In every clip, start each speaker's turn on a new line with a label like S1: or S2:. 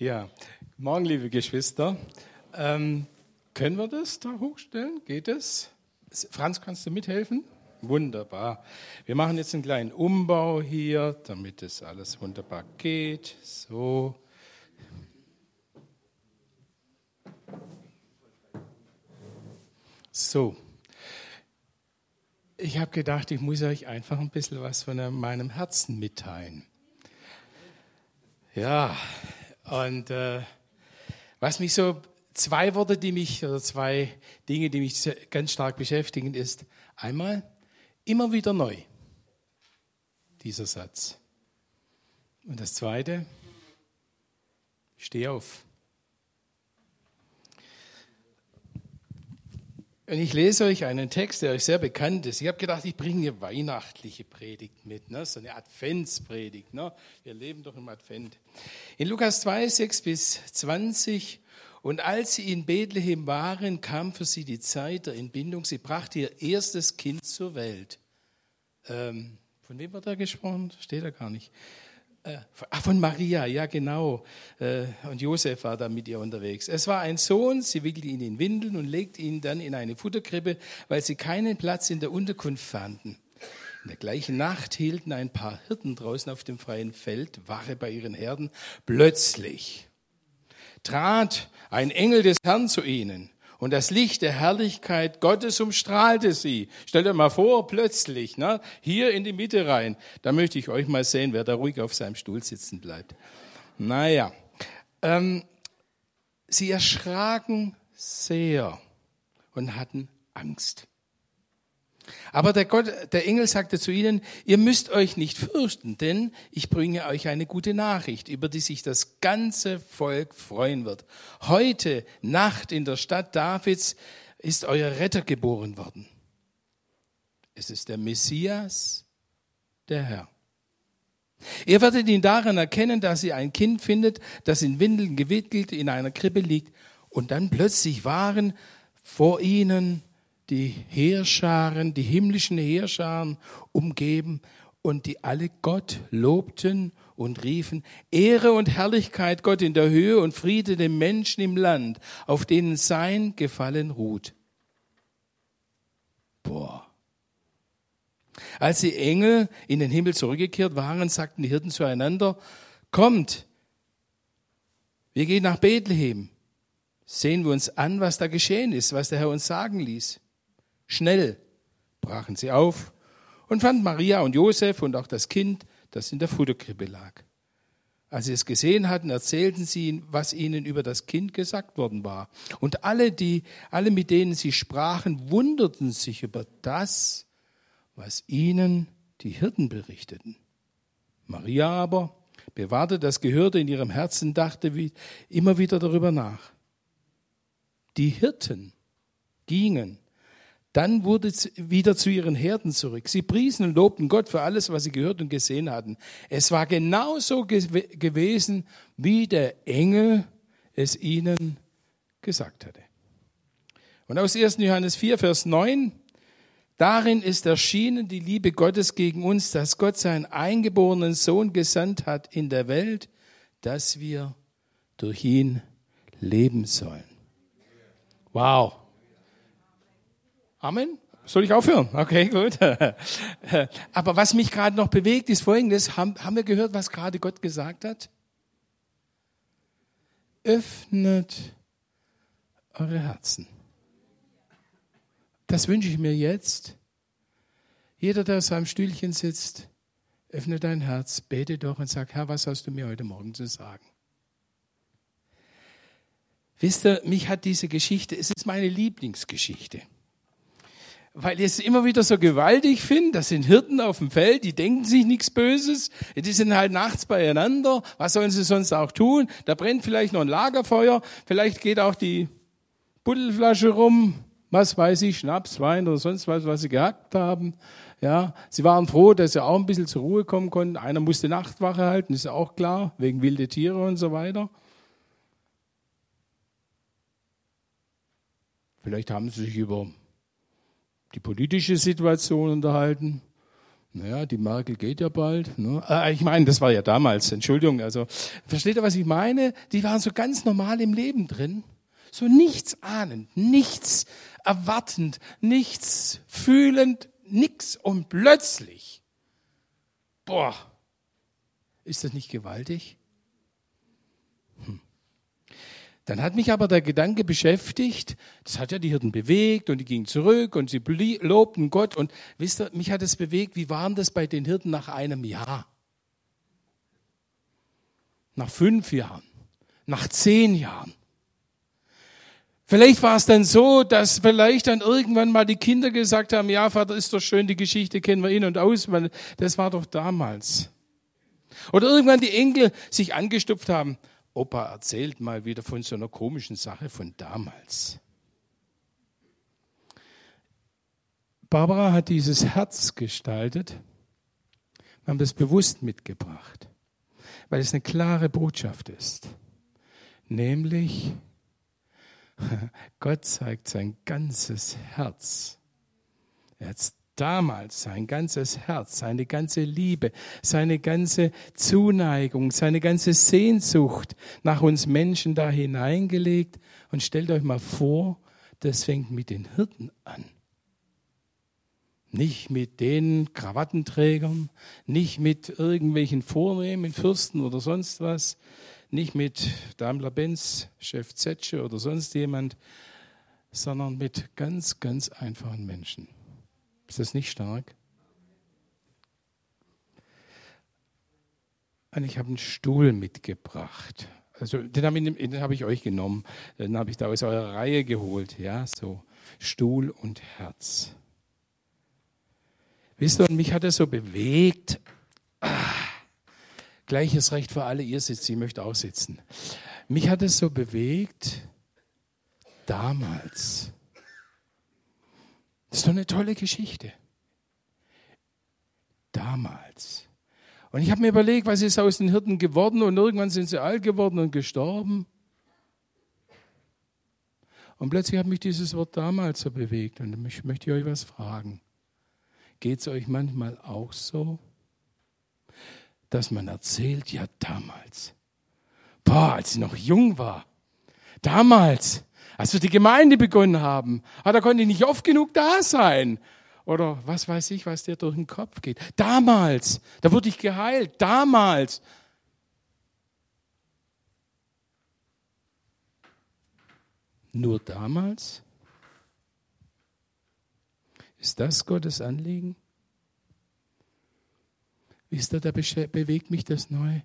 S1: Ja, morgen, liebe Geschwister. Ähm, können wir das da hochstellen? Geht es? Franz, kannst du mithelfen? Wunderbar. Wir machen jetzt einen kleinen Umbau hier, damit es alles wunderbar geht. So. So. Ich habe gedacht, ich muss euch einfach ein bisschen was von meinem Herzen mitteilen. Ja, und äh, was mich so, zwei Worte, die mich, oder zwei Dinge, die mich ganz stark beschäftigen, ist einmal immer wieder neu, dieser Satz. Und das zweite, steh auf. Und ich lese euch einen Text, der euch sehr bekannt ist. Ich habe gedacht, ich bringe eine weihnachtliche Predigt mit, ne? so eine Adventspredigt. Ne? Wir leben doch im Advent. In Lukas 2, 6 bis 20. Und als sie in Bethlehem waren, kam für sie die Zeit der Entbindung. Sie brachte ihr erstes Kind zur Welt. Ähm, von wem wird da gesprochen? Steht da gar nicht. Äh, ach, von Maria, ja genau. Äh, und Josef war da mit ihr unterwegs. Es war ein Sohn, sie wickelte ihn in Windeln und legte ihn dann in eine Futterkrippe, weil sie keinen Platz in der Unterkunft fanden. In der gleichen Nacht hielten ein paar Hirten draußen auf dem freien Feld Wache bei ihren Herden. Plötzlich trat ein Engel des Herrn zu ihnen und das Licht der Herrlichkeit Gottes umstrahlte sie. Stellt euch mal vor, plötzlich, ne, hier in die Mitte rein. Da möchte ich euch mal sehen, wer da ruhig auf seinem Stuhl sitzen bleibt. Naja, ähm, sie erschraken sehr und hatten Angst. Aber der, Gott, der Engel sagte zu ihnen, ihr müsst euch nicht fürchten, denn ich bringe euch eine gute Nachricht, über die sich das ganze Volk freuen wird. Heute Nacht in der Stadt Davids ist euer Retter geboren worden. Es ist der Messias, der Herr. Ihr werdet ihn daran erkennen, dass ihr ein Kind findet, das in Windeln gewickelt in einer Krippe liegt. Und dann plötzlich waren vor ihnen die Heerscharen, die himmlischen Heerscharen umgeben und die alle Gott lobten und riefen, Ehre und Herrlichkeit Gott in der Höhe und Friede den Menschen im Land, auf denen sein Gefallen ruht. Boah. Als die Engel in den Himmel zurückgekehrt waren, sagten die Hirten zueinander, kommt, wir gehen nach Bethlehem. Sehen wir uns an, was da geschehen ist, was der Herr uns sagen ließ. Schnell brachen sie auf und fanden Maria und Josef und auch das Kind, das in der Futterkrippe lag. Als sie es gesehen hatten, erzählten sie was ihnen über das Kind gesagt worden war. Und alle, die, alle mit denen sie sprachen, wunderten sich über das, was ihnen die Hirten berichteten. Maria aber bewahrte das Gehörte in ihrem Herzen, dachte wie, immer wieder darüber nach. Die Hirten gingen dann wurde sie wieder zu ihren Herden zurück. Sie priesen und lobten Gott für alles, was sie gehört und gesehen hatten. Es war genauso ge gewesen, wie der Engel es ihnen gesagt hatte. Und aus 1. Johannes 4, Vers 9, darin ist erschienen die Liebe Gottes gegen uns, dass Gott seinen eingeborenen Sohn gesandt hat in der Welt, dass wir durch ihn leben sollen. Wow. Amen. Soll ich aufhören? Okay, gut. Aber was mich gerade noch bewegt, ist Folgendes. Haben, haben wir gehört, was gerade Gott gesagt hat? Öffnet eure Herzen. Das wünsche ich mir jetzt. Jeder, der auf seinem Stühlchen sitzt, öffne dein Herz, bete doch und sag, Herr, was hast du mir heute Morgen zu sagen? Wisst ihr, mich hat diese Geschichte, es ist meine Lieblingsgeschichte weil ich es immer wieder so gewaltig finde. Das sind Hirten auf dem Feld, die denken sich nichts Böses. Die sind halt nachts beieinander. Was sollen sie sonst auch tun? Da brennt vielleicht noch ein Lagerfeuer. Vielleicht geht auch die Buddelflasche rum. Was weiß ich, Schnaps, Wein oder sonst was, was sie gehackt haben. Ja, sie waren froh, dass sie auch ein bisschen zur Ruhe kommen konnten. Einer musste Nachtwache halten, ist ja auch klar, wegen wilde Tiere und so weiter. Vielleicht haben sie sich über die politische Situation unterhalten. naja, die Merkel geht ja bald. Ne? Äh, ich meine, das war ja damals, Entschuldigung. Also, versteht ihr, was ich meine? Die waren so ganz normal im Leben drin. So nichts ahnend, nichts erwartend, nichts fühlend, nix. Und plötzlich, boah, ist das nicht gewaltig? Hm. Dann hat mich aber der Gedanke beschäftigt, das hat ja die Hirten bewegt und die gingen zurück und sie lobten Gott und wisst ihr, mich hat es bewegt, wie waren das bei den Hirten nach einem Jahr? Nach fünf Jahren? Nach zehn Jahren? Vielleicht war es dann so, dass vielleicht dann irgendwann mal die Kinder gesagt haben, ja, Vater, ist doch schön, die Geschichte kennen wir in und aus, das war doch damals. Oder irgendwann die Enkel sich angestupft haben, Opa erzählt mal wieder von so einer komischen Sache von damals. Barbara hat dieses Herz gestaltet. Wir haben das bewusst mitgebracht, weil es eine klare Botschaft ist. Nämlich, Gott zeigt sein ganzes Herz. Er hat damals sein ganzes Herz, seine ganze Liebe, seine ganze Zuneigung, seine ganze Sehnsucht nach uns Menschen da hineingelegt. Und stellt euch mal vor, das fängt mit den Hirten an. Nicht mit den Krawattenträgern, nicht mit irgendwelchen vornehmen Fürsten oder sonst was, nicht mit Daimler-Benz, Chef Zetsche oder sonst jemand, sondern mit ganz, ganz einfachen Menschen. Ist das nicht stark? Und ich habe einen Stuhl mitgebracht. Also den habe ich, hab ich, euch genommen. Den habe ich da aus eurer Reihe geholt. Ja, so Stuhl und Herz. Wisst ihr, und mich hat er so bewegt. Ah, gleiches Recht für alle. Ihr sitzt, ich möchte auch sitzen. Mich hat es so bewegt damals. Das ist doch eine tolle Geschichte. Damals. Und ich habe mir überlegt, was ist aus den Hirten geworden und irgendwann sind sie alt geworden und gestorben. Und plötzlich hat mich dieses Wort damals so bewegt und ich möchte euch was fragen. Geht es euch manchmal auch so, dass man erzählt, ja damals, boah, als ich noch jung war, damals, als wir die Gemeinde begonnen haben, ah, da konnte ich nicht oft genug da sein. Oder was weiß ich, was dir durch den Kopf geht. Damals, da wurde ich geheilt. Damals. Nur damals? Ist das Gottes Anliegen? Wisst ihr, da bewegt mich das neu.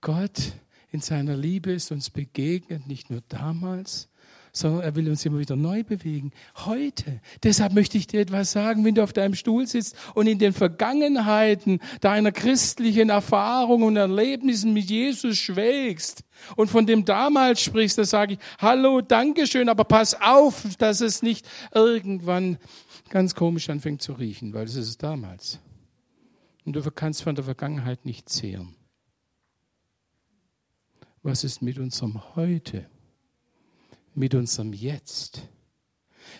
S1: Gott in seiner Liebe ist uns begegnet, nicht nur damals, sondern er will uns immer wieder neu bewegen. Heute. Deshalb möchte ich dir etwas sagen, wenn du auf deinem Stuhl sitzt und in den Vergangenheiten deiner christlichen Erfahrungen und Erlebnissen mit Jesus schwelgst und von dem damals sprichst, da sage ich, hallo, Dankeschön, aber pass auf, dass es nicht irgendwann ganz komisch anfängt zu riechen, weil es ist damals. Und du kannst von der Vergangenheit nicht zehren. Was ist mit unserem Heute? Mit unserem Jetzt.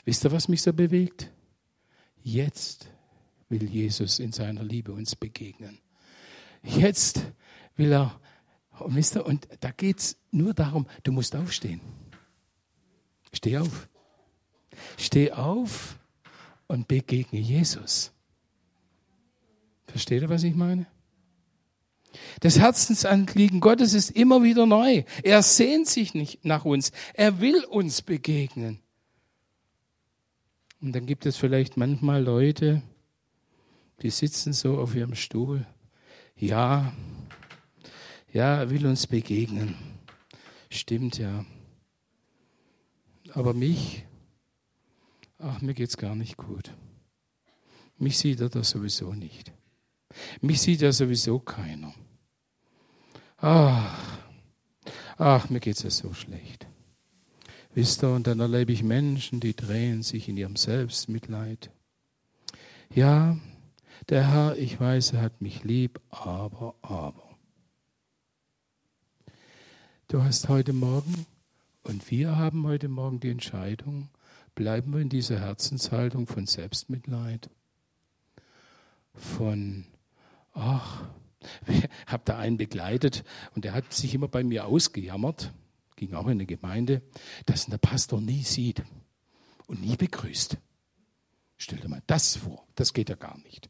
S1: Wisst ihr, was mich so bewegt? Jetzt will Jesus in seiner Liebe uns begegnen. Jetzt will er, und wisst ihr, und da geht es nur darum, du musst aufstehen. Steh auf. Steh auf und begegne Jesus. Versteht ihr, was ich meine? Das Herzensanliegen Gottes ist immer wieder neu. Er sehnt sich nicht nach uns. Er will uns begegnen. Und dann gibt es vielleicht manchmal Leute, die sitzen so auf ihrem Stuhl. Ja, ja, er will uns begegnen. Stimmt ja. Aber mich, ach, mir geht's gar nicht gut. Mich sieht er da sowieso nicht. Mich sieht ja sowieso keiner. Ach, ach, mir geht's ja so schlecht. Wisst ihr, und dann erlebe ich Menschen, die drehen sich in ihrem Selbstmitleid. Ja, der Herr, ich weiß, er hat mich lieb, aber, aber. Du hast heute Morgen und wir haben heute Morgen die Entscheidung, bleiben wir in dieser Herzenshaltung von Selbstmitleid, von ach, habe da einen begleitet und der hat sich immer bei mir ausgejammert, ging auch in eine Gemeinde, dass der Pastor nie sieht und nie begrüßt. Stell dir mal das vor, das geht ja gar nicht.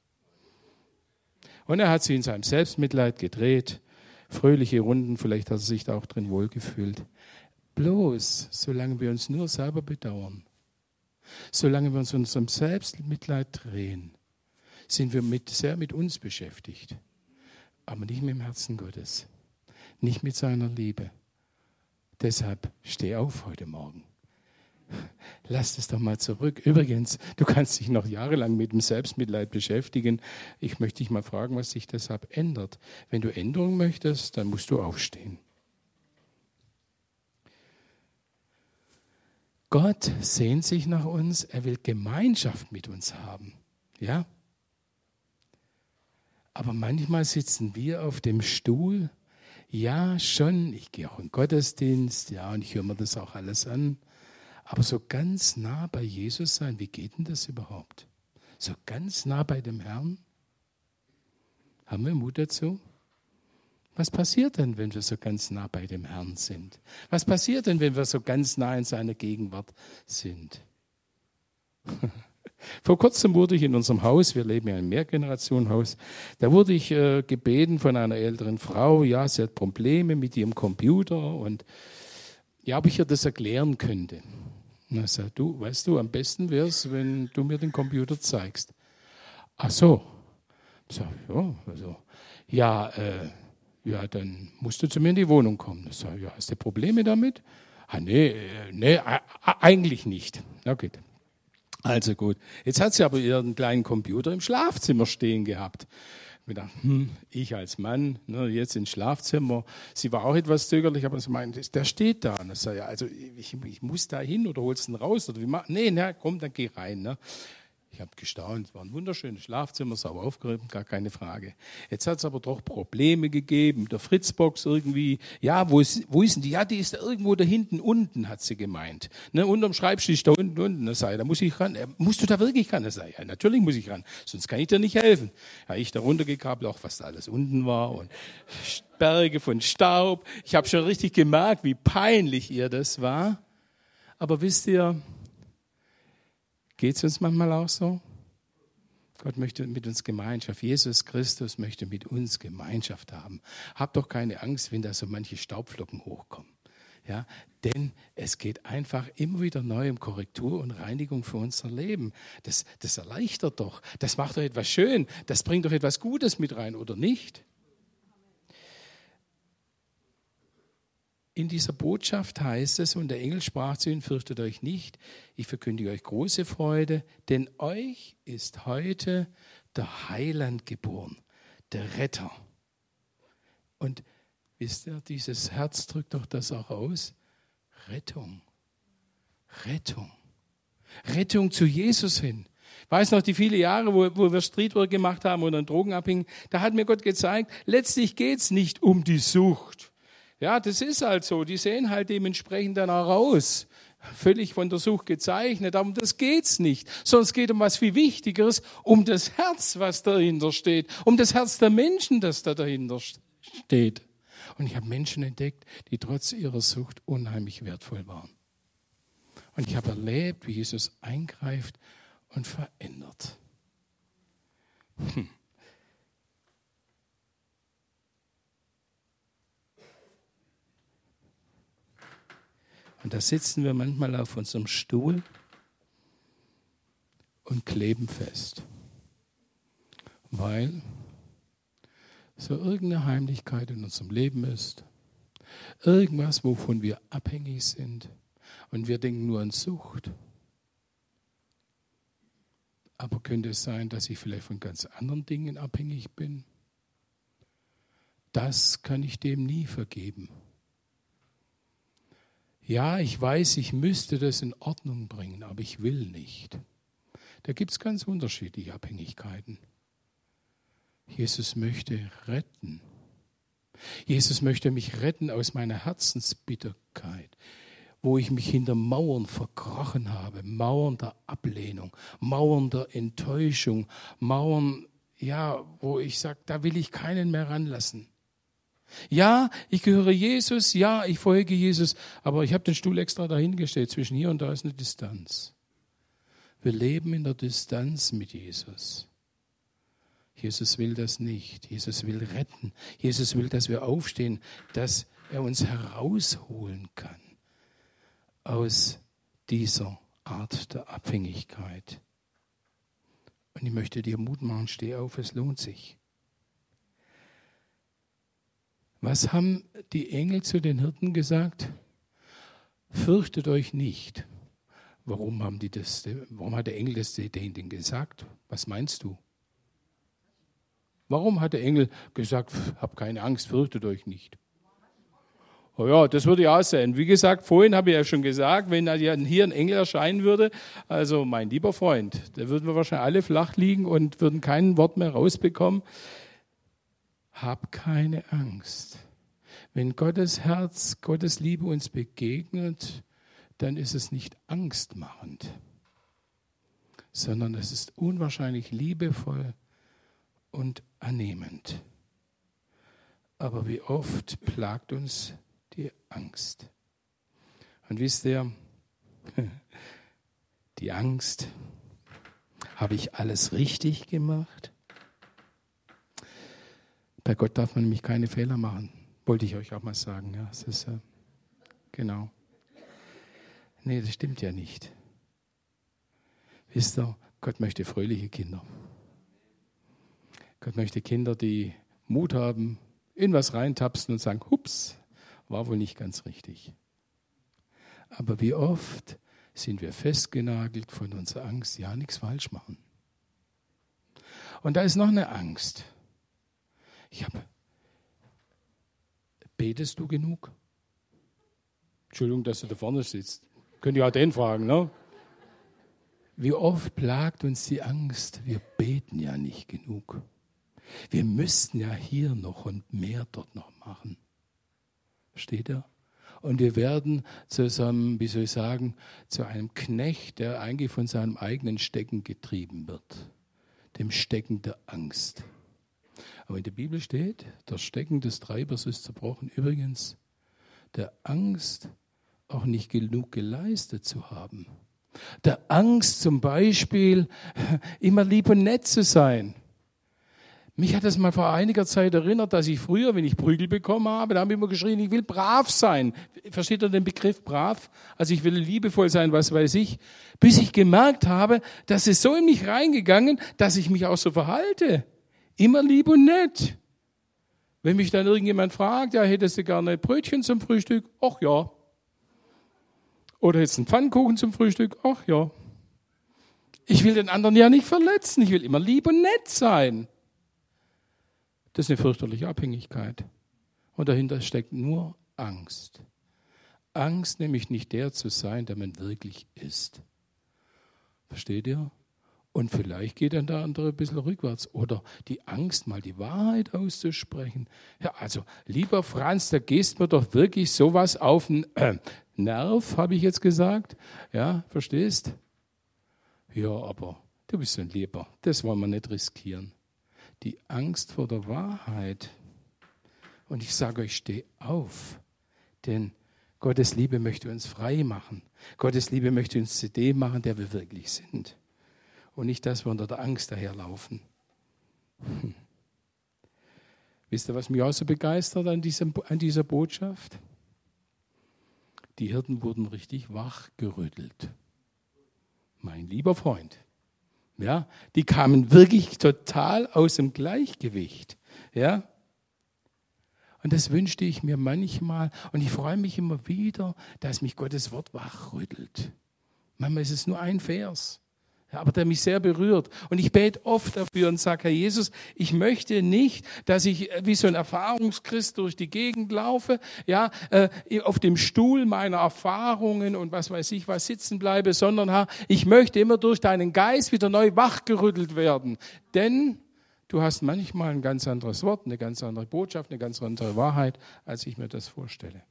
S1: Und er hat sich in seinem Selbstmitleid gedreht, fröhliche Runden, vielleicht hat er sich da auch drin wohlgefühlt. Bloß, solange wir uns nur selber bedauern, solange wir uns in unserem Selbstmitleid drehen, sind wir mit, sehr mit uns beschäftigt, aber nicht mit dem Herzen Gottes, nicht mit seiner Liebe. Deshalb steh auf heute Morgen. Lass es doch mal zurück. Übrigens, du kannst dich noch jahrelang mit dem Selbstmitleid beschäftigen. Ich möchte dich mal fragen, was sich deshalb ändert. Wenn du Änderung möchtest, dann musst du aufstehen. Gott sehnt sich nach uns, er will Gemeinschaft mit uns haben. Ja? Aber manchmal sitzen wir auf dem Stuhl. Ja, schon, ich gehe auch in Gottesdienst, ja, und ich höre mir das auch alles an. Aber so ganz nah bei Jesus sein, wie geht denn das überhaupt? So ganz nah bei dem Herrn? Haben wir Mut dazu? Was passiert denn, wenn wir so ganz nah bei dem Herrn sind? Was passiert denn, wenn wir so ganz nah in seiner Gegenwart sind? Vor kurzem wurde ich in unserem Haus, wir leben ja in einem Mehrgenerationenhaus, da wurde ich äh, gebeten von einer älteren Frau, ja, sie hat Probleme mit ihrem Computer und ja, ob ich ihr das erklären könnte. Na, sagt du, weißt du, am besten wäre es, wenn du mir den Computer zeigst. Ach so. Sag, ja, also, ja, äh, ja, dann musst du zu mir in die Wohnung kommen. Ich sage, ja, hast du Probleme damit? Ah, nee, äh, nee, eigentlich nicht. Okay. Also gut. Jetzt hat sie aber ihren kleinen Computer im Schlafzimmer stehen gehabt. Ich dachte, hm, ich als Mann, ne, jetzt ins Schlafzimmer. Sie war auch etwas zögerlich, aber sie meinte, der steht da. Und ich sage, also ich, ich muss da hin oder holst ihn raus? Oder wie mach? Nee, na, komm, dann geh rein. Ne. Ich habe gestaunt, es war ein wunderschönes Schlafzimmer, sauber aufgeräumt, gar keine Frage. Jetzt hat es aber doch Probleme gegeben. Der Fritzbox irgendwie, ja, wo ist, wo ist denn die? Ja, die ist da irgendwo da hinten unten, hat sie gemeint. Ne, unterm Schreibtisch da unten, unten, das sei, da muss ich ran. Äh, musst du da wirklich ran? Das sei, ja, natürlich muss ich ran, sonst kann ich dir nicht helfen. Ja, ich da runtergekabelt, auch was da alles unten war und Berge von Staub. Ich habe schon richtig gemerkt, wie peinlich ihr das war. Aber wisst ihr, Geht es uns manchmal auch so? Gott möchte mit uns Gemeinschaft. Jesus Christus möchte mit uns Gemeinschaft haben. Habt doch keine Angst, wenn da so manche Staubflocken hochkommen. Ja, denn es geht einfach immer wieder neu um Korrektur und Reinigung für unser Leben. Das, das erleichtert doch. Das macht doch etwas schön. Das bringt doch etwas Gutes mit rein, oder nicht? In dieser Botschaft heißt es, und der Engel sprach zu ihnen, fürchtet euch nicht, ich verkündige euch große Freude, denn euch ist heute der Heiland geboren, der Retter. Und wisst ihr, dieses Herz drückt doch das auch aus. Rettung. Rettung. Rettung zu Jesus hin. Ich weiß noch, die viele Jahre, wo, wo wir Streetwork gemacht haben und dann Drogen abhingen, da hat mir Gott gezeigt, letztlich geht es nicht um die Sucht. Ja, das ist halt so. Die sehen halt dementsprechend dann auch aus. Völlig von der Sucht gezeichnet, aber um das geht's nicht. Es geht um was viel Wichtigeres, um das Herz, was dahinter steht, um das Herz der Menschen, das da dahinter steht. Und ich habe Menschen entdeckt, die trotz ihrer Sucht unheimlich wertvoll waren. Und ich habe erlebt, wie Jesus eingreift und verändert. Hm. Und da sitzen wir manchmal auf unserem Stuhl und kleben fest, weil so irgendeine Heimlichkeit in unserem Leben ist, irgendwas, wovon wir abhängig sind und wir denken nur an Sucht. Aber könnte es sein, dass ich vielleicht von ganz anderen Dingen abhängig bin? Das kann ich dem nie vergeben. Ja, ich weiß, ich müsste das in Ordnung bringen, aber ich will nicht. Da gibt es ganz unterschiedliche Abhängigkeiten. Jesus möchte retten. Jesus möchte mich retten aus meiner Herzensbitterkeit, wo ich mich hinter Mauern verkrochen habe, Mauern der Ablehnung, Mauern der Enttäuschung, Mauern ja, wo ich sage, da will ich keinen mehr ranlassen. Ja, ich gehöre Jesus, ja, ich folge Jesus, aber ich habe den Stuhl extra dahingestellt. Zwischen hier und da ist eine Distanz. Wir leben in der Distanz mit Jesus. Jesus will das nicht. Jesus will retten. Jesus will, dass wir aufstehen, dass er uns herausholen kann aus dieser Art der Abhängigkeit. Und ich möchte dir Mut machen, steh auf, es lohnt sich. Was haben die Engel zu den Hirten gesagt? Fürchtet euch nicht. Warum haben die das, warum hat der Engel das denen gesagt? Was meinst du? Warum hat der Engel gesagt, habt keine Angst, fürchtet euch nicht? Oh ja, das würde ja auch sein. Wie gesagt, vorhin habe ich ja schon gesagt, wenn hier ein Engel erscheinen würde, also mein lieber Freund, da würden wir wahrscheinlich alle flach liegen und würden kein Wort mehr rausbekommen. Hab keine Angst. Wenn Gottes Herz, Gottes Liebe uns begegnet, dann ist es nicht angstmachend, sondern es ist unwahrscheinlich liebevoll und annehmend. Aber wie oft plagt uns die Angst. Und wisst ihr, die Angst, habe ich alles richtig gemacht? Bei Gott darf man nämlich keine Fehler machen. Wollte ich euch auch mal sagen. Ja, es ist, äh, genau. Nee, das stimmt ja nicht. Wisst ihr, Gott möchte fröhliche Kinder. Gott möchte Kinder, die Mut haben, in was reintapsen und sagen, hups, war wohl nicht ganz richtig. Aber wie oft sind wir festgenagelt von unserer Angst, ja, nichts falsch machen. Und da ist noch eine Angst. Ich habe, betest du genug? Entschuldigung, dass du da vorne sitzt. Könnt ihr auch den fragen, ne? Wie oft plagt uns die Angst, wir beten ja nicht genug. Wir müssten ja hier noch und mehr dort noch machen. Steht er? Und wir werden zu so einem, wie soll ich sagen, zu einem Knecht, der eigentlich von seinem eigenen Stecken getrieben wird. Dem Stecken der Angst. Aber in der Bibel steht, das Stecken des Treibers ist zerbrochen. Übrigens, der Angst auch nicht genug geleistet zu haben. Der Angst zum Beispiel, immer lieb und nett zu sein. Mich hat das mal vor einiger Zeit erinnert, dass ich früher, wenn ich Prügel bekommen habe, da habe ich immer geschrien, ich will brav sein. Versteht ihr den Begriff brav? Also ich will liebevoll sein, was weiß ich. Bis ich gemerkt habe, dass es so in mich reingegangen, dass ich mich auch so verhalte. Immer lieb und nett. Wenn mich dann irgendjemand fragt, ja, hättest du gerne Brötchen zum Frühstück? Ach ja. Oder jetzt einen Pfannkuchen zum Frühstück? Ach ja. Ich will den anderen ja nicht verletzen. Ich will immer lieb und nett sein. Das ist eine fürchterliche Abhängigkeit. Und dahinter steckt nur Angst. Angst, nämlich nicht der zu sein, der man wirklich ist. Versteht ihr? Und vielleicht geht dann der andere ein bisschen rückwärts. Oder die Angst, mal die Wahrheit auszusprechen. Ja, also, lieber Franz, da gehst mir doch wirklich sowas auf den äh, Nerv, habe ich jetzt gesagt. Ja, verstehst? Ja, aber du bist ein Lieber. Das wollen wir nicht riskieren die Angst vor der Wahrheit. Und ich sage euch, steh auf, denn Gottes Liebe möchte uns frei machen. Gottes Liebe möchte uns zu dem machen, der wir wirklich sind. Und nicht, dass wir unter der Angst daherlaufen. Hm. Wisst ihr, was mich auch so begeistert an, diesem, an dieser Botschaft? Die Hirten wurden richtig wachgerüttelt. Mein lieber Freund, ja, die kamen wirklich total aus dem Gleichgewicht. Ja, und das wünschte ich mir manchmal. Und ich freue mich immer wieder, dass mich Gottes Wort wachrüttelt. Manchmal ist es nur ein Vers aber der mich sehr berührt. Und ich bete oft dafür und sage, Herr Jesus, ich möchte nicht, dass ich wie so ein Erfahrungschrist durch die Gegend laufe, ja, äh, auf dem Stuhl meiner Erfahrungen und was weiß ich was sitzen bleibe, sondern Herr, ich möchte immer durch deinen Geist wieder neu wachgerüttelt werden. Denn du hast manchmal ein ganz anderes Wort, eine ganz andere Botschaft, eine ganz andere Wahrheit, als ich mir das vorstelle.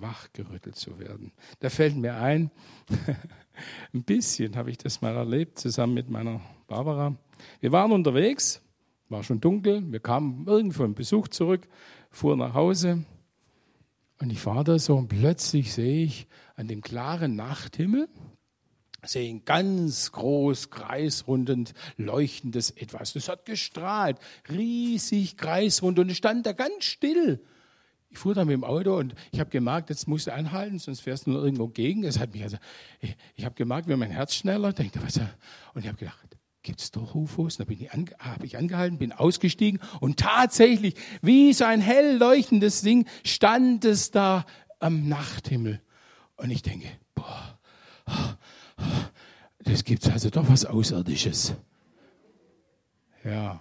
S1: Wachgerüttelt zu werden. Da fällt mir ein, ein bisschen habe ich das mal erlebt, zusammen mit meiner Barbara. Wir waren unterwegs, war schon dunkel, wir kamen irgendwo im Besuch zurück, fuhren nach Hause und ich fahre da so und plötzlich sehe ich an dem klaren Nachthimmel, sehe ein ganz groß, kreisrundend leuchtendes Etwas. Das hat gestrahlt, riesig kreisrund und es stand da ganz still. Ich fuhr dann mit dem Auto und ich habe gemerkt, jetzt musst du anhalten, sonst fährst du nur irgendwo gegen. Es hat mich also, ich, ich habe gemerkt, wie mein Herz schneller denkt, was und ich habe gedacht, gibt es doch UFOs? Da ich, ange, habe ich angehalten, bin ausgestiegen und tatsächlich, wie so ein hell leuchtendes Ding, stand es da am Nachthimmel. Und ich denke, boah, das gibt also doch was Außerirdisches. Ja.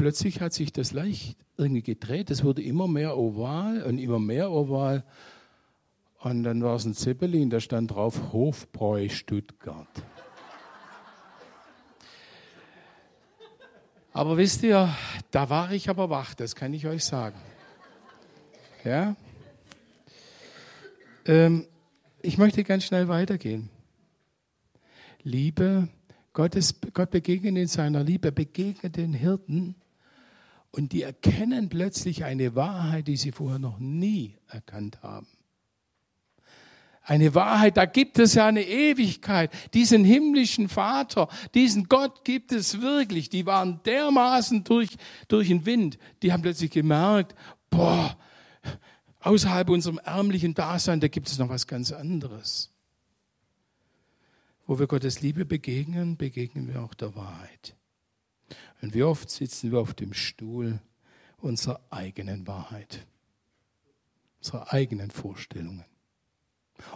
S1: Plötzlich hat sich das leicht irgendwie gedreht. Es wurde immer mehr oval und immer mehr oval. Und dann war es ein Zeppelin, da stand drauf Hofbräu Stuttgart. Aber wisst ihr, da war ich aber wach, das kann ich euch sagen. Ja? Ähm, ich möchte ganz schnell weitergehen. Liebe, Gottes, Gott begegnet in seiner Liebe, begegnet den Hirten und die erkennen plötzlich eine Wahrheit, die sie vorher noch nie erkannt haben. Eine Wahrheit, da gibt es ja eine Ewigkeit. Diesen himmlischen Vater, diesen Gott gibt es wirklich. Die waren dermaßen durch, durch den Wind. Die haben plötzlich gemerkt, boah, außerhalb unserem ärmlichen Dasein, da gibt es noch was ganz anderes. Wo wir Gottes Liebe begegnen, begegnen wir auch der Wahrheit. Und wie oft sitzen wir auf dem Stuhl unserer eigenen Wahrheit, unserer eigenen Vorstellungen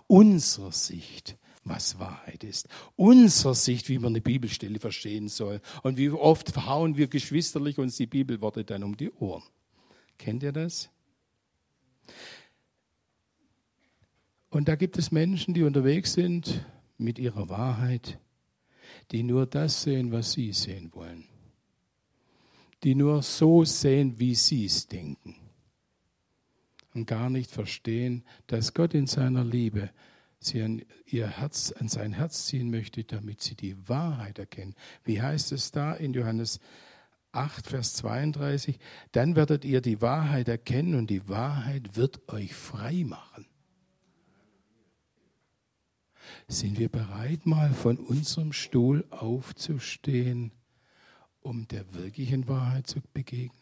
S1: unserer Sicht, was Wahrheit ist, unserer Sicht, wie man eine Bibelstelle verstehen soll. Und wie oft verhauen wir geschwisterlich uns die Bibelworte dann um die Ohren. Kennt ihr das? Und da gibt es Menschen, die unterwegs sind mit ihrer Wahrheit, die nur das sehen, was sie sehen wollen. Die nur so sehen, wie sie es denken und gar nicht verstehen, dass Gott in seiner Liebe sie an ihr Herz, an sein Herz ziehen möchte, damit sie die Wahrheit erkennen. Wie heißt es da in Johannes 8, Vers 32? Dann werdet ihr die Wahrheit erkennen und die Wahrheit wird euch frei machen. Sind wir bereit, mal von unserem Stuhl aufzustehen, um der wirklichen Wahrheit zu begegnen?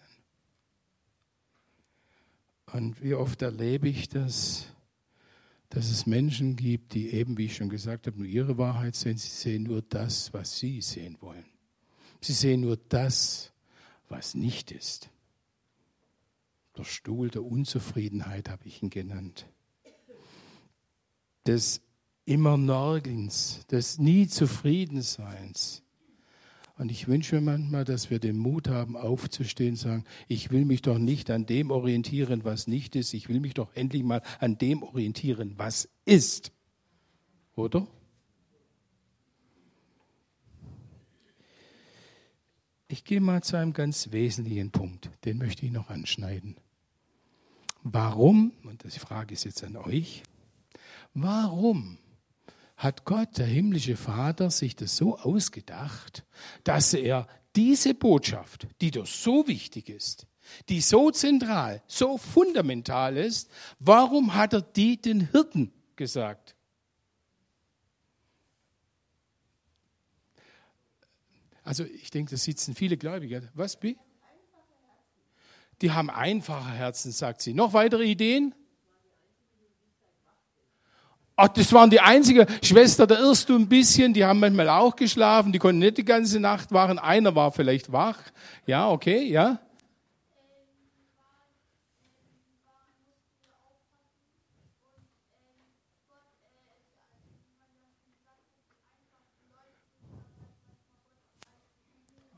S1: Und wie oft erlebe ich das, dass es Menschen gibt, die eben, wie ich schon gesagt habe, nur ihre Wahrheit sehen. Sie sehen nur das, was sie sehen wollen. Sie sehen nur das, was nicht ist. Der Stuhl der Unzufriedenheit habe ich ihn genannt. Des immer Nörgelns, des nie Zufriedenseins. Und ich wünsche mir manchmal, dass wir den Mut haben, aufzustehen und sagen, ich will mich doch nicht an dem orientieren, was nicht ist. Ich will mich doch endlich mal an dem orientieren, was ist. Oder? Ich gehe mal zu einem ganz wesentlichen Punkt, den möchte ich noch anschneiden. Warum, und die Frage ist jetzt an euch, warum hat Gott, der himmlische Vater, sich das so ausgedacht, dass er diese Botschaft, die doch so wichtig ist, die so zentral, so fundamental ist, warum hat er die den Hirten gesagt? Also ich denke, da sitzen viele Gläubige. Was, Bi? Die haben einfache Herzen, sagt sie. Noch weitere Ideen? Ach, das waren die einzige Schwester, da irrst du ein bisschen, die haben manchmal auch geschlafen, die konnten nicht die ganze Nacht wachen, einer war vielleicht wach. Ja, okay, ja.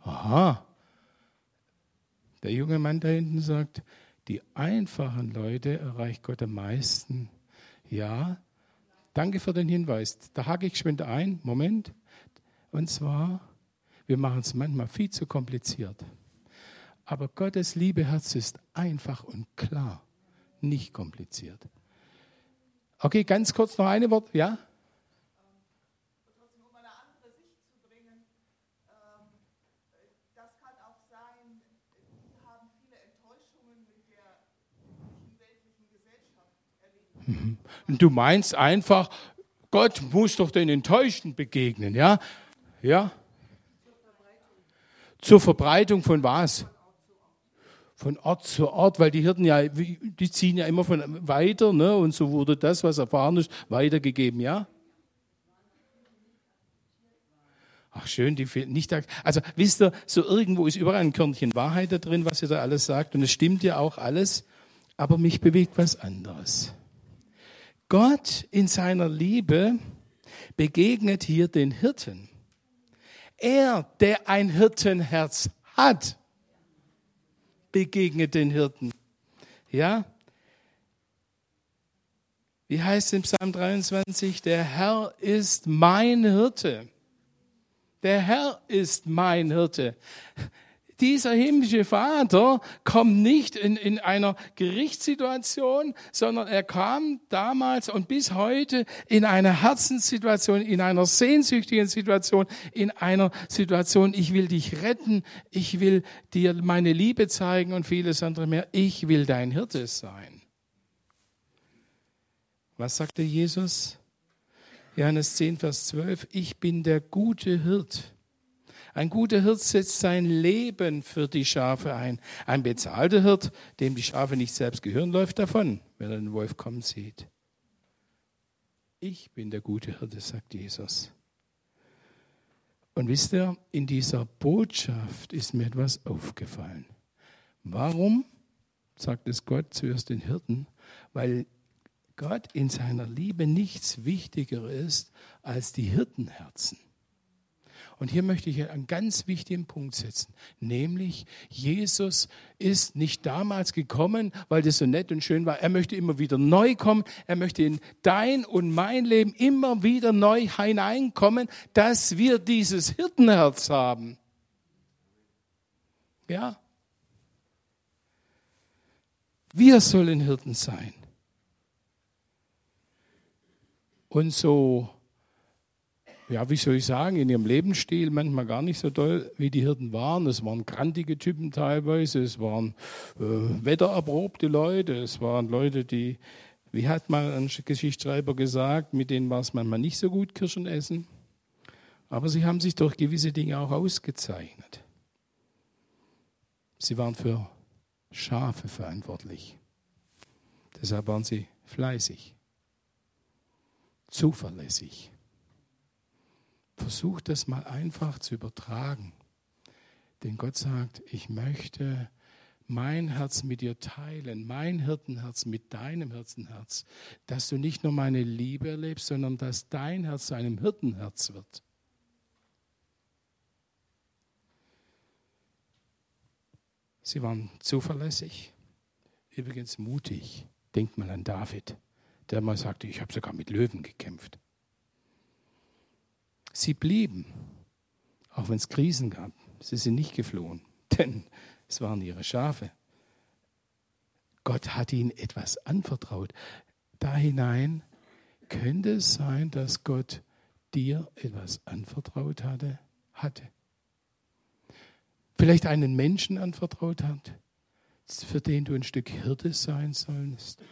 S1: Aha. Der junge Mann da hinten sagt, die einfachen Leute erreicht Gott am meisten. Ja, Danke für den Hinweis. Da hake ich geschwind ein. Moment. Und zwar, wir machen es manchmal viel zu kompliziert. Aber Gottes Liebeherz ist einfach und klar. nicht kompliziert. Okay, ganz kurz noch eine Wort, ja? Und du meinst einfach, Gott muss doch den Enttäuschten begegnen, ja? Ja? Zur Verbreitung von was? Von Ort zu Ort, weil die Hirten ja, die ziehen ja immer von weiter, ne? Und so wurde das, was erfahren ist, weitergegeben, ja? Ach schön, die nicht. Also wisst ihr, so irgendwo ist überall ein Körnchen Wahrheit da drin, was ihr da alles sagt. Und es stimmt ja auch alles. Aber mich bewegt was anderes. Gott in seiner Liebe begegnet hier den Hirten. Er, der ein Hirtenherz hat, begegnet den Hirten. Ja? Wie heißt im Psalm 23? Der Herr ist mein Hirte. Der Herr ist mein Hirte dieser himmlische Vater kommt nicht in, in einer Gerichtssituation, sondern er kam damals und bis heute in einer Herzenssituation, in einer sehnsüchtigen Situation, in einer Situation, ich will dich retten, ich will dir meine Liebe zeigen und vieles andere mehr. Ich will dein Hirte sein. Was sagte Jesus? Johannes 10, Vers 12. Ich bin der gute Hirt. Ein guter Hirt setzt sein Leben für die Schafe ein. Ein bezahlter Hirt, dem die Schafe nicht selbst gehören, läuft davon, wenn er den Wolf kommen sieht. Ich bin der gute Hirte, sagt Jesus. Und wisst ihr, in dieser Botschaft ist mir etwas aufgefallen. Warum sagt es Gott zuerst den Hirten? Weil Gott in seiner Liebe nichts wichtiger ist als die Hirtenherzen. Und hier möchte ich einen ganz wichtigen Punkt setzen, nämlich Jesus ist nicht damals gekommen, weil das so nett und schön war. Er möchte immer wieder neu kommen. Er möchte in dein und mein Leben immer wieder neu hineinkommen, dass wir dieses Hirtenherz haben. Ja. Wir sollen Hirten sein. Und so ja, wie soll ich sagen, in ihrem Lebensstil manchmal gar nicht so toll, wie die Hirten waren. Es waren grantige Typen teilweise, es waren äh, wettererprobte Leute, es waren Leute, die, wie hat mal ein Geschichtsschreiber gesagt, mit denen war es manchmal nicht so gut Kirschen essen. Aber sie haben sich durch gewisse Dinge auch ausgezeichnet. Sie waren für Schafe verantwortlich. Deshalb waren sie fleißig, zuverlässig Versuch das mal einfach zu übertragen. Denn Gott sagt, ich möchte mein Herz mit dir teilen, mein Hirtenherz mit deinem Hirtenherz, dass du nicht nur meine Liebe erlebst, sondern dass dein Herz zu einem Hirtenherz wird. Sie waren zuverlässig, übrigens mutig. Denkt mal an David, der mal sagte, ich habe sogar mit Löwen gekämpft. Sie blieben, auch wenn es Krisen gab. Sie sind nicht geflohen, denn es waren ihre Schafe. Gott hat ihnen etwas anvertraut. Da hinein könnte es sein, dass Gott dir etwas anvertraut hatte, hatte. Vielleicht einen Menschen anvertraut hat, für den du ein Stück Hirte sein sollst.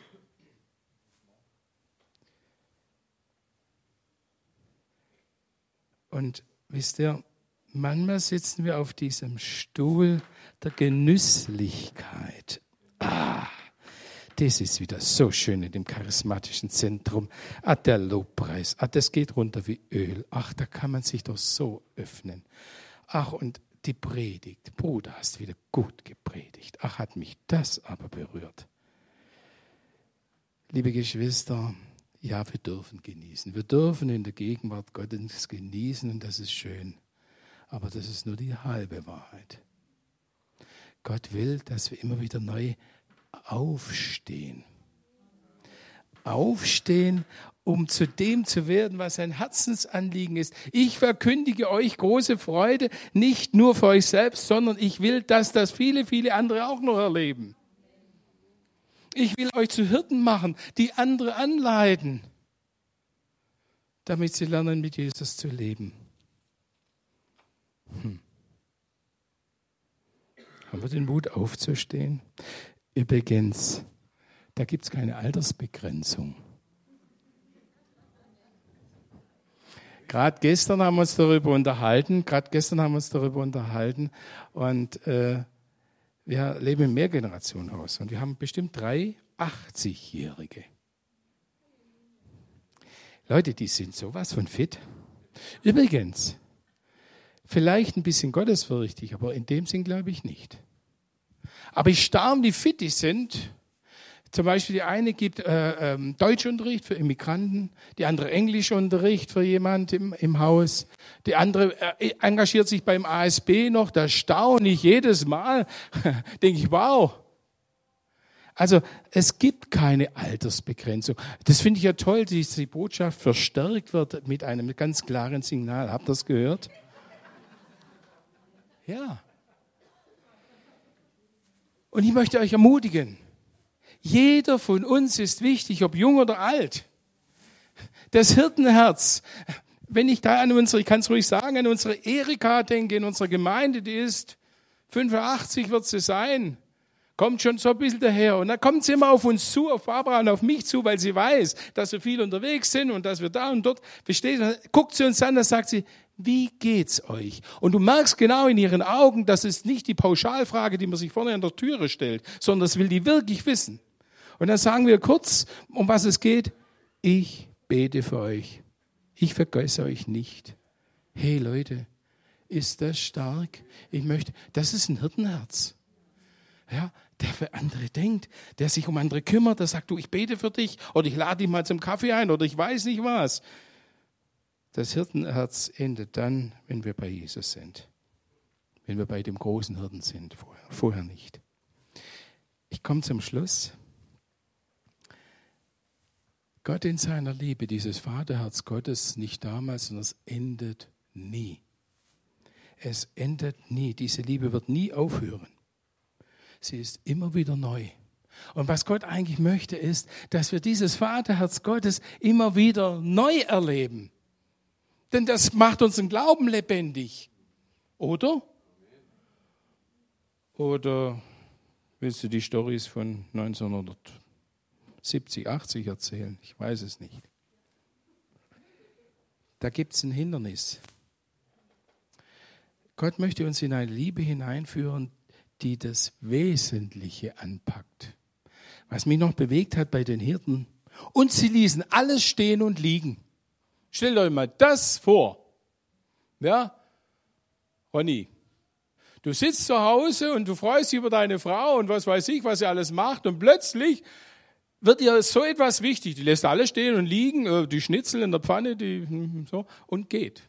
S1: Und wisst ihr, manchmal sitzen wir auf diesem Stuhl der Genüsslichkeit. Ah, das ist wieder so schön in dem charismatischen Zentrum. Ah, der Lobpreis. Ah, das geht runter wie Öl. Ach, da kann man sich doch so öffnen. Ach, und die Predigt. Bruder, hast wieder gut gepredigt. Ach, hat mich das aber berührt. Liebe Geschwister, ja, wir dürfen genießen. Wir dürfen in der Gegenwart Gottes genießen und das ist schön. Aber das ist nur die halbe Wahrheit. Gott will, dass wir immer wieder neu aufstehen. Aufstehen, um zu dem zu werden, was ein Herzensanliegen ist. Ich verkündige euch große Freude, nicht nur für euch selbst, sondern ich will, dass das viele, viele andere auch noch erleben. Ich will euch zu Hirten machen, die andere anleiten, damit sie lernen, mit Jesus zu leben. Hm. Haben wir den Mut aufzustehen? Übrigens, da gibt es keine Altersbegrenzung. Gerade gestern haben wir uns darüber unterhalten, gerade gestern haben wir uns darüber unterhalten und äh, wir leben im Mehrgenerationenhaus und wir haben bestimmt drei 80-Jährige. Leute, die sind sowas von fit. Übrigens, vielleicht ein bisschen gottesfürchtig, aber in dem Sinn glaube ich nicht. Aber ich fit die sind zum Beispiel die eine gibt äh, ähm, Deutschunterricht für Immigranten, die andere Englischunterricht für jemand im, im Haus, die andere äh, engagiert sich beim ASB noch. Da staune ich jedes Mal, denke ich, wow. Also es gibt keine Altersbegrenzung. Das finde ich ja toll, dass die Botschaft verstärkt wird mit einem ganz klaren Signal. Habt ihr das gehört? Ja. Und ich möchte euch ermutigen, jeder von uns ist wichtig, ob jung oder alt. Das Hirtenherz, wenn ich da an unsere, ich kann es ruhig sagen, an unsere Erika denke, in unserer Gemeinde, die ist 85 wird sie sein, kommt schon so ein bisschen daher. Und dann kommt sie immer auf uns zu, auf Barbara und auf mich zu, weil sie weiß, dass wir viel unterwegs sind und dass wir da und dort, versteht, guckt sie uns an, dann sagt sie, wie geht's euch? Und du merkst genau in ihren Augen, das ist nicht die Pauschalfrage, die man sich vorne an der Türe stellt, sondern das will die wirklich wissen. Und dann sagen wir kurz, um was es geht. Ich bete für euch. Ich vergesse euch nicht. Hey Leute, ist das stark? Ich möchte, das ist ein Hirtenherz. Ja, der für andere denkt, der sich um andere kümmert, der sagt, du, ich bete für dich oder ich lade dich mal zum Kaffee ein oder ich weiß nicht was. Das Hirtenherz endet dann, wenn wir bei Jesus sind. Wenn wir bei dem großen Hirten sind, vorher, vorher nicht. Ich komme zum Schluss. Gott in seiner Liebe, dieses Vaterherz Gottes, nicht damals, sondern es endet nie. Es endet nie. Diese Liebe wird nie aufhören. Sie ist immer wieder neu. Und was Gott eigentlich möchte, ist, dass wir dieses Vaterherz Gottes immer wieder neu erleben. Denn das macht unseren Glauben lebendig. Oder? Oder willst du die Stories von 1900? 70, 80 erzählen. Ich weiß es nicht. Da gibt es ein Hindernis. Gott möchte uns in eine Liebe hineinführen, die das Wesentliche anpackt. Was mich noch bewegt hat bei den Hirten. Und sie ließen alles stehen und liegen. Stellt euch mal das vor. Ja? Ronny, du sitzt zu Hause und du freust dich über deine Frau und was weiß ich, was sie alles macht und plötzlich wird ihr so etwas wichtig. Die lässt alle stehen und liegen, äh, die Schnitzel in der Pfanne, die, hm, so, und geht.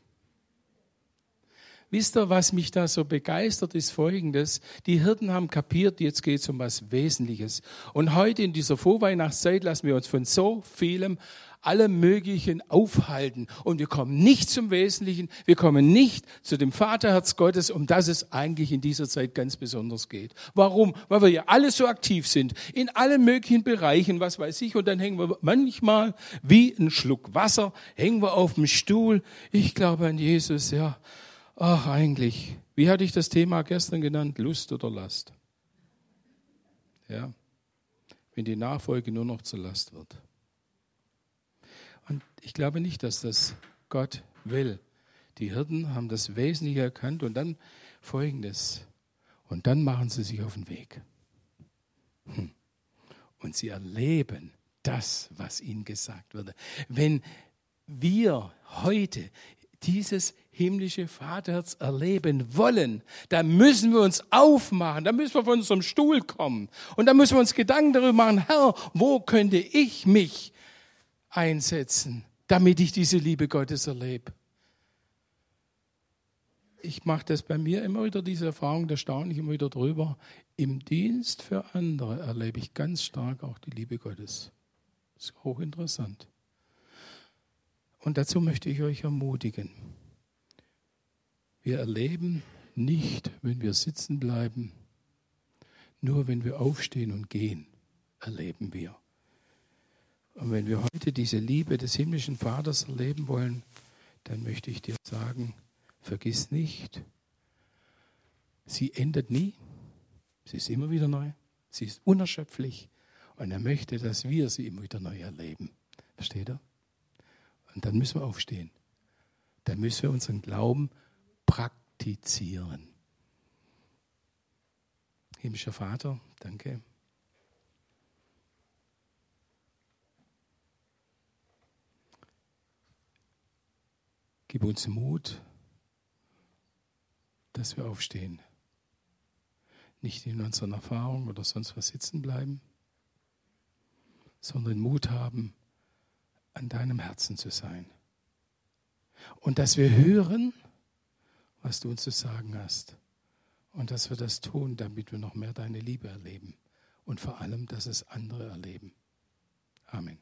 S1: Wisst ihr, was mich da so begeistert, ist folgendes. Die Hirten haben kapiert, jetzt geht es um was Wesentliches. Und heute in dieser Vorweihnachtszeit lassen wir uns von so vielem alle möglichen aufhalten. Und wir kommen nicht zum Wesentlichen, wir kommen nicht zu dem Vaterherz Gottes, um das es eigentlich in dieser Zeit ganz besonders geht. Warum? Weil wir ja alle so aktiv sind, in allen möglichen Bereichen, was weiß ich, und dann hängen wir manchmal wie ein Schluck Wasser, hängen wir auf dem Stuhl. Ich glaube an Jesus, ja. Ach, eigentlich. Wie hatte ich das Thema gestern genannt? Lust oder Last? Ja. Wenn die Nachfolge nur noch zur Last wird. Und ich glaube nicht, dass das Gott will. Die Hirten haben das Wesentliche erkannt und dann folgendes. Und dann machen sie sich auf den Weg. Hm. Und sie erleben das, was ihnen gesagt wurde. Wenn wir heute dieses himmlische Vaterherz erleben wollen, dann müssen wir uns aufmachen, dann müssen wir von unserem Stuhl kommen und dann müssen wir uns Gedanken darüber machen, Herr, wo könnte ich mich einsetzen, damit ich diese Liebe Gottes erlebe. Ich mache das bei mir immer wieder, diese Erfahrung, da staune ich immer wieder drüber. Im Dienst für andere erlebe ich ganz stark auch die Liebe Gottes. Das ist hochinteressant. Und dazu möchte ich euch ermutigen. Wir erleben nicht, wenn wir sitzen bleiben, nur wenn wir aufstehen und gehen, erleben wir. Und wenn wir heute diese Liebe des himmlischen Vaters erleben wollen, dann möchte ich dir sagen, vergiss nicht, sie endet nie, sie ist immer wieder neu, sie ist unerschöpflich und er möchte, dass wir sie immer wieder neu erleben. Versteht ihr? Und dann müssen wir aufstehen. Dann müssen wir unseren Glauben praktizieren. Himmlischer Vater, danke. Gib uns Mut, dass wir aufstehen. Nicht in unseren Erfahrungen oder sonst was sitzen bleiben, sondern Mut haben, an deinem Herzen zu sein. Und dass wir hören, was du uns zu sagen hast. Und dass wir das tun, damit wir noch mehr deine Liebe erleben. Und vor allem, dass es andere erleben. Amen.